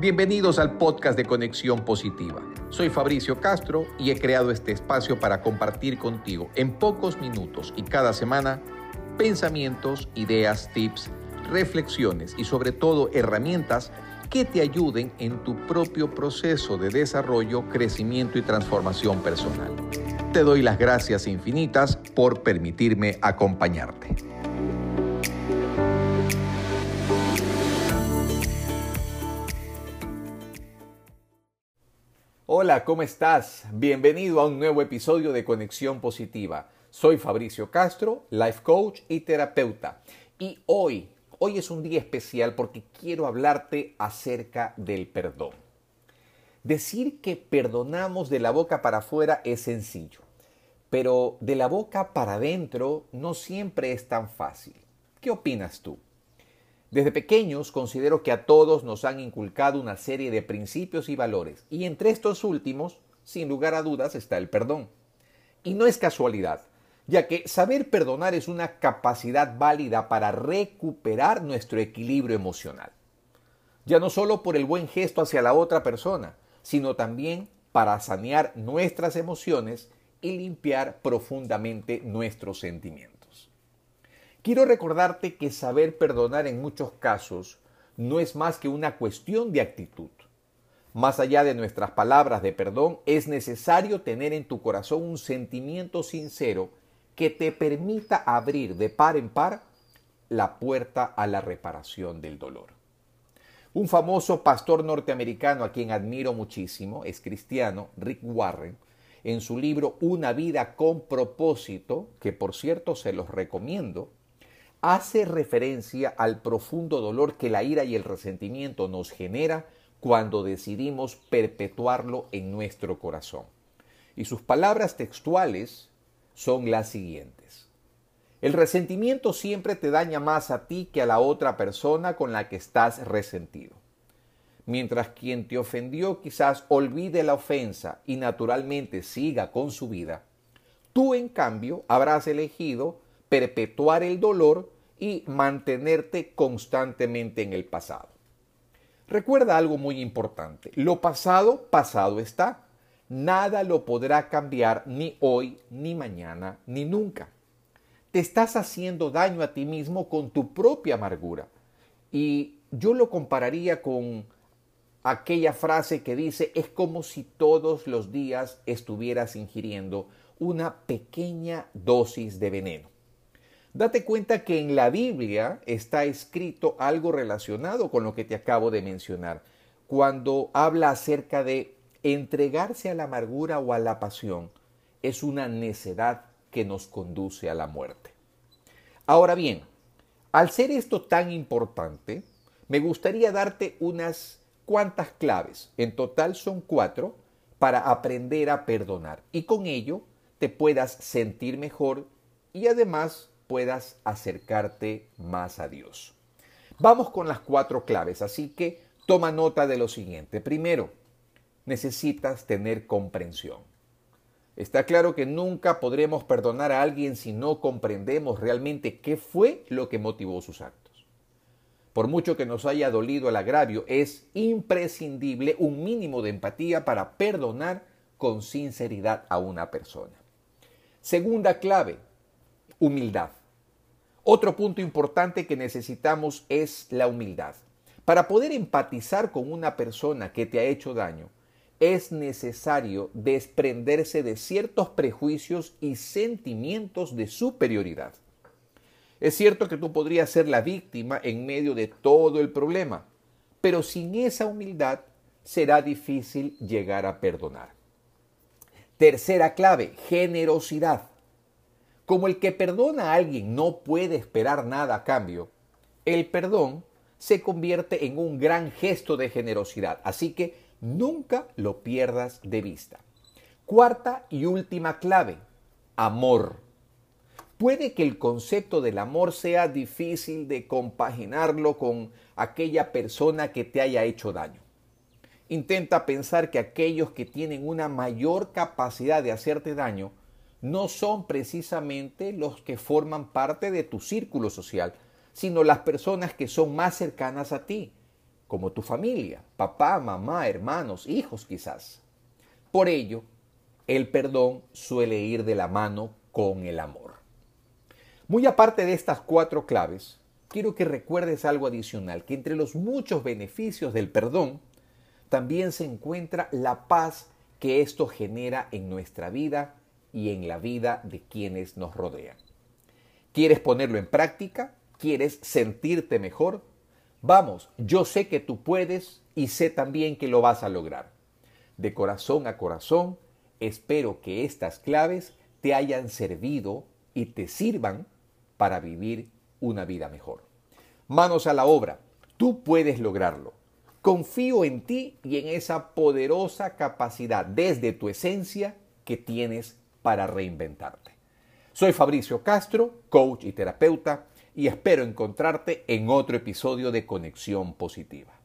Bienvenidos al podcast de Conexión Positiva. Soy Fabricio Castro y he creado este espacio para compartir contigo en pocos minutos y cada semana pensamientos, ideas, tips, reflexiones y sobre todo herramientas que te ayuden en tu propio proceso de desarrollo, crecimiento y transformación personal. Te doy las gracias infinitas por permitirme acompañarte. Hola, ¿cómo estás? Bienvenido a un nuevo episodio de Conexión Positiva. Soy Fabricio Castro, life coach y terapeuta. Y hoy, hoy es un día especial porque quiero hablarte acerca del perdón. Decir que perdonamos de la boca para afuera es sencillo, pero de la boca para adentro no siempre es tan fácil. ¿Qué opinas tú? Desde pequeños considero que a todos nos han inculcado una serie de principios y valores, y entre estos últimos, sin lugar a dudas, está el perdón. Y no es casualidad, ya que saber perdonar es una capacidad válida para recuperar nuestro equilibrio emocional. Ya no solo por el buen gesto hacia la otra persona, sino también para sanear nuestras emociones y limpiar profundamente nuestros sentimientos. Quiero recordarte que saber perdonar en muchos casos no es más que una cuestión de actitud. Más allá de nuestras palabras de perdón, es necesario tener en tu corazón un sentimiento sincero que te permita abrir de par en par la puerta a la reparación del dolor. Un famoso pastor norteamericano a quien admiro muchísimo, es cristiano, Rick Warren, en su libro Una vida con propósito, que por cierto se los recomiendo, hace referencia al profundo dolor que la ira y el resentimiento nos genera cuando decidimos perpetuarlo en nuestro corazón. Y sus palabras textuales son las siguientes. El resentimiento siempre te daña más a ti que a la otra persona con la que estás resentido. Mientras quien te ofendió quizás olvide la ofensa y naturalmente siga con su vida, tú en cambio habrás elegido perpetuar el dolor y mantenerte constantemente en el pasado. Recuerda algo muy importante. Lo pasado, pasado está. Nada lo podrá cambiar ni hoy, ni mañana, ni nunca. Te estás haciendo daño a ti mismo con tu propia amargura. Y yo lo compararía con aquella frase que dice, es como si todos los días estuvieras ingiriendo una pequeña dosis de veneno. Date cuenta que en la Biblia está escrito algo relacionado con lo que te acabo de mencionar, cuando habla acerca de entregarse a la amargura o a la pasión, es una necedad que nos conduce a la muerte. Ahora bien, al ser esto tan importante, me gustaría darte unas cuantas claves, en total son cuatro, para aprender a perdonar. Y con ello te puedas sentir mejor y además puedas acercarte más a Dios. Vamos con las cuatro claves, así que toma nota de lo siguiente. Primero, necesitas tener comprensión. Está claro que nunca podremos perdonar a alguien si no comprendemos realmente qué fue lo que motivó sus actos. Por mucho que nos haya dolido el agravio, es imprescindible un mínimo de empatía para perdonar con sinceridad a una persona. Segunda clave, humildad. Otro punto importante que necesitamos es la humildad. Para poder empatizar con una persona que te ha hecho daño, es necesario desprenderse de ciertos prejuicios y sentimientos de superioridad. Es cierto que tú podrías ser la víctima en medio de todo el problema, pero sin esa humildad será difícil llegar a perdonar. Tercera clave, generosidad. Como el que perdona a alguien no puede esperar nada a cambio, el perdón se convierte en un gran gesto de generosidad, así que nunca lo pierdas de vista. Cuarta y última clave, amor. Puede que el concepto del amor sea difícil de compaginarlo con aquella persona que te haya hecho daño. Intenta pensar que aquellos que tienen una mayor capacidad de hacerte daño no son precisamente los que forman parte de tu círculo social, sino las personas que son más cercanas a ti. como tu familia, papá, mamá, hermanos, hijos quizás. Por ello, el perdón suele ir de la mano con el amor. Muy aparte de estas cuatro claves, quiero que recuerdes algo adicional, que entre los muchos beneficios del perdón, también se encuentra la paz que esto genera en nuestra vida y en la vida de quienes nos rodean. ¿Quieres ponerlo en práctica? ¿Quieres sentirte mejor? Vamos, yo sé que tú puedes y sé también que lo vas a lograr. De corazón a corazón, espero que estas claves te hayan servido y te sirvan para vivir una vida mejor. Manos a la obra, tú puedes lograrlo. Confío en ti y en esa poderosa capacidad desde tu esencia que tienes para reinventarte. Soy Fabricio Castro, coach y terapeuta, y espero encontrarte en otro episodio de Conexión Positiva.